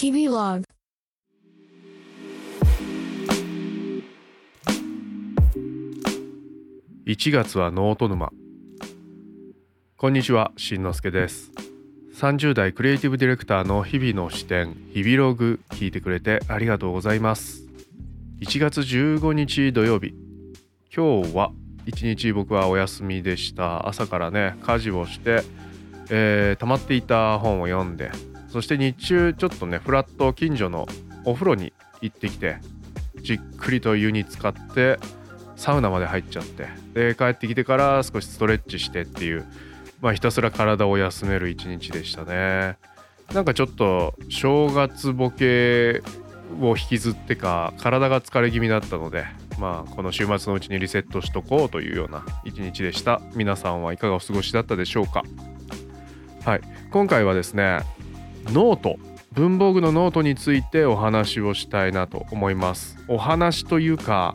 日々ログ1月はノート沼。こんにちはしんのすけです。30代クリエイティブディレクターの日々の視点日々ログ聞いてくれてありがとうございます。1月15日土曜日。今日は一日僕はお休みでした。朝からね家事をして、えー溜まっていた本を読んでそして日中ちょっとねフラット近所のお風呂に行ってきてじっくりと湯に浸かってサウナまで入っちゃってで帰ってきてから少しストレッチしてっていうまあひたすら体を休める一日でしたね。なんかちょっと正月ボケを引きずってか体が疲れ気味だったのでまあこの週末のうちにリセットしとこうというような一日でした。皆さんはいかがお過ごしだったでしょうか。はい。今回はですねノート文房具のノートについてお話をしたいなと思います。お話というか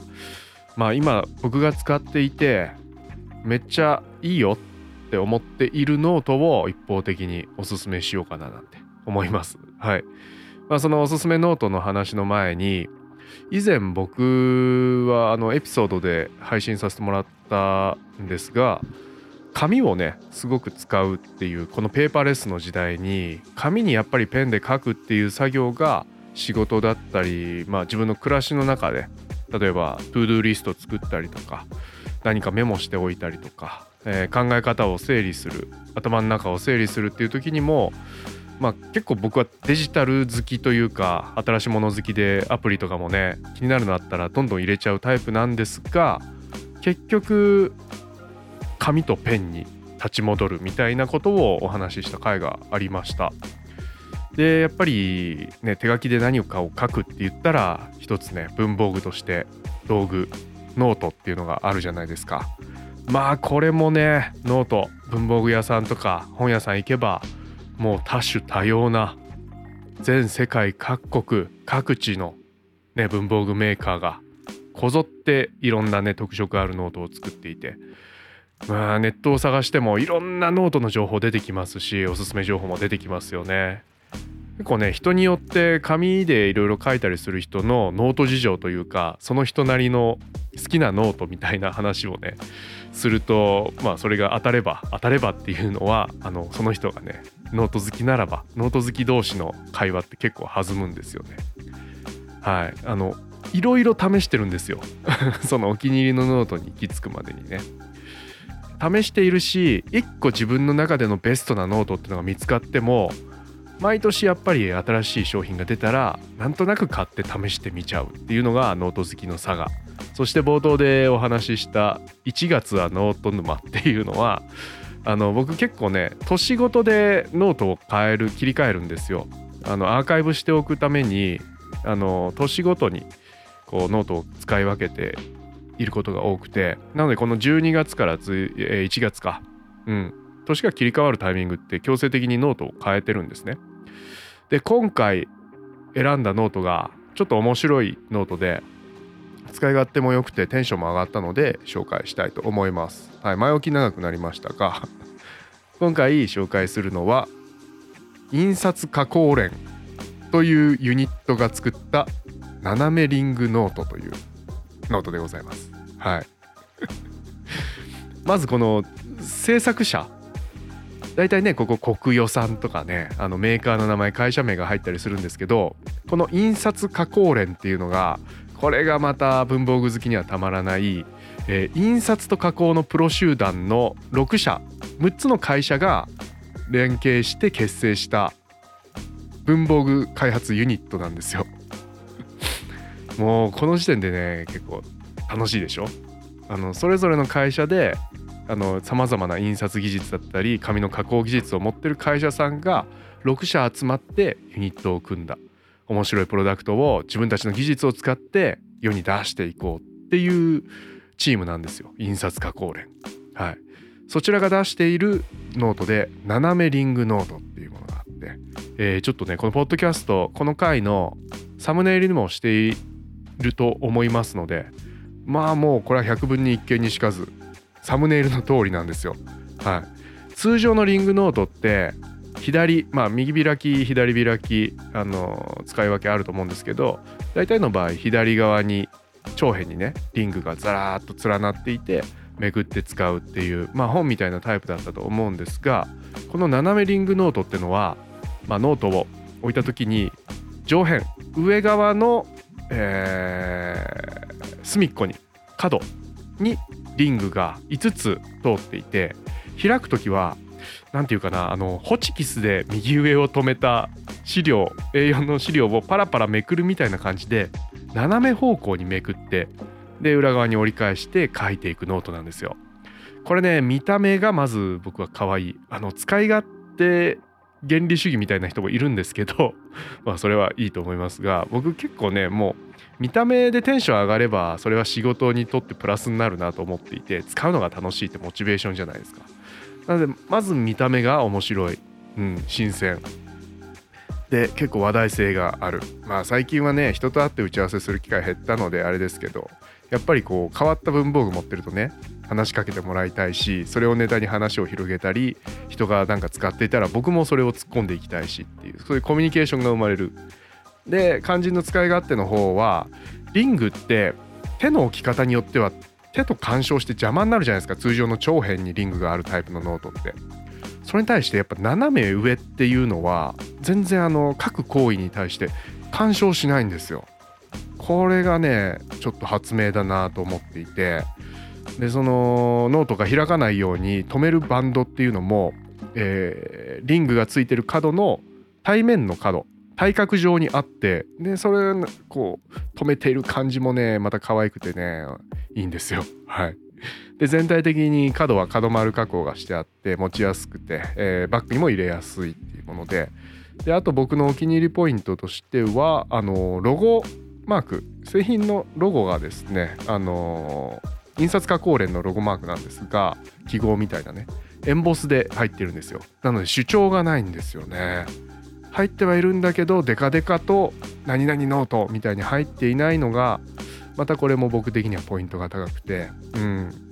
まあ今僕が使っていてめっちゃいいよって思っているノートを一方的におすすめしようかななんて思います。はい。まあそのおすすめノートの話の前に以前僕はあのエピソードで配信させてもらったんですが紙をねすごく使うっていうこのペーパーレスの時代に紙にやっぱりペンで書くっていう作業が仕事だったり、まあ、自分の暮らしの中で例えばトゥードゥーリスト作ったりとか何かメモしておいたりとか、えー考え方を整理する頭の中を整理するっていう時にもまあ結構僕はデジタル好きというか新しいもの好きでアプリとかもね気になるのあったらどんどん入れちゃうタイプなんですが結局紙とペンに立ち戻るみたいなことをお話しした回がありました。でやっぱりね手書きで何かを書くって言ったら一つね文房具として道具ノートっていうのがあるじゃないですか。まあこれもねノート文房具屋さんとか本屋さん行けばもう多種多様な全世界各国各地の、ね、文房具メーカーがこぞっていろんなね特色あるノートを作っていてまあネットを探してもいろんなノートの情報出てきますしおすすめ情報も出てきますよね。結構ね人によって紙でいろいろ書いたりする人のノート事情というかその人なりの好きなノートみたいな話をねするとまあそれが当たれば当たればっていうのはあのその人がねノート好きならばノート好き同士の会話って結構弾むんですよね。はいあのいろいろ試してるんですよ そのお気に入りのノートに行き着くまでにね。試しているし一個自分の中でのベストなノートっていうのが見つかっても毎年やっぱり新しい商品が出たらなんとなく買って試してみちゃうっていうのがノート好きの性そして冒頭でお話しした1月はノート沼っていうのはあの僕結構ね年ごとでノートを変える切り替えるんですよ。あのアーカイブしておくためにあの年ごとにこうノートを使い分けていることが多くてなのでこの12月から1月か。うん。年が切り替わるタイミングって強制的にノートを変えてるんですね。で今回選んだノートがちょっと面白いノートで使い勝手も良くてテンションも上がったので紹介したいと思います。はい、前置き長くなりましたが 今回紹介するのは印刷加工連というユニットが作った斜めリングノートというノートでございます。はい。まずこの制作者大体ねここコクヨさんとかねあのメーカーの名前会社名が入ったりするんですけどこの印刷加工連っていうのがこれがまた文房具好きにはたまらない、えー印刷と加工のプロ集団の6社6つの会社が連携して結成した文房具開発ユニットなんですよ。もうこの時点でね結構楽しいでしょ？あのそれぞれの会社でさまざまな印刷技術だったり紙の加工技術を持ってる会社さんが6社集まってユニットを組んだ。面白いプロダクトを自分たちの技術を使って世に出していこうっていうチームなんですよ。印刷加工連。はい。そちらが出しているノートで斜めリングノートっていうものがあって、えーちょっとねこのポッドキャストこの回のサムネイルにもしていると思いますのでまあもうこれは100分に一見にしかずサムネイルの通りなんですよ。はい。通常のリングノートって左まあ右開き左開きあの使い分けあると思うんですけど大体の場合左側に長辺にねリングがザラーッと連なっていてめくって使うっていうまあ本みたいなタイプだったと思うんですがこの斜めリングノートってのは、まあ、ノートを置いた時に上辺上側の、え、隅っこに角にリングが5つ通っていて開く時は何て言うかなあのホチキスで右上を止めた資料 A4 の資料をパラパラめくるみたいな感じで斜め方向にめくってで裏側に折り返して書いていくノートなんですよ。これね見た目がまず僕は可愛いあの使い勝手原理主義みたいな人もいるんですけど まあそれはいいと思いますが僕結構ねもう見た目でテンション上がればそれは仕事にとってプラスになるなと思っていて使うのが楽しいってモチベーションじゃないですか。なのでまず見た目が面白い、うん、新鮮。で結構話題性がある。まあ最近はね人と会って打ち合わせする機会減ったのであれですけどやっぱりこう変わった文房具持ってるとね話しかけてもらいたいしそれをネタに話を広げたり人がなんか使っていたら僕もそれを突っ込んでいきたいしっていうそういうコミュニケーションが生まれる。で肝心の使い勝手の方はリングって手の置き方によっては手と干渉して邪魔になるじゃないですか。通常の長辺にリングがあるタイプのノートって。それに対してやっぱ斜め上っていうのは全然あの書く行為に対して干渉しないんですよ。これがねちょっと発明だなと思っていてでそのノートが開かないように止めるバンドっていうのも、えー、リングがついてる角の対面の角対角上にあってでそれこう止めている感じもねまた可愛くてねいいんですよ。はい。で全体的に角は角丸加工がしてあって持ちやすくて、えー、バッグにも入れやすいっていうもので。であと僕のお気に入りポイントとしてはあのロゴマーク製品のロゴがですねあの印刷加工連のロゴマークなんですが記号みたいなね。エンボスで入ってるんですよ。なので主張がないんですよね。入ってはいるんだけどデカデカと何々ノートみたいに入っていないのがまたこれも僕的にはポイントが高くて。うん。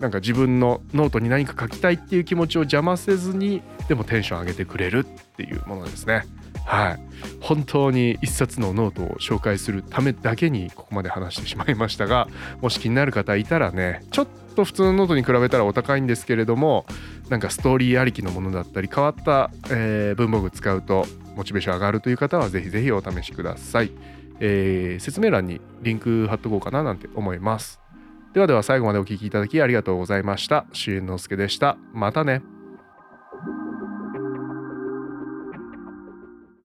なんか自分のノートに何か書きたいっていう気持ちを邪魔せずにでもテンション上げてくれるっていうものですね。はい本当に一冊のノートを紹介するためだけにここまで話してしまいましたがもし気になる方いたらねちょっと普通のノートに比べたらお高いんですけれどもなんかストーリーありきのものだったり変わった、えー、文房具使うとモチベーション上がるという方はぜひぜひお試しください、えー、説明欄にリンク貼っとこうかななんて思いますではでは最後までお聴きいただきありがとうございました。しえんのすけでした。またね。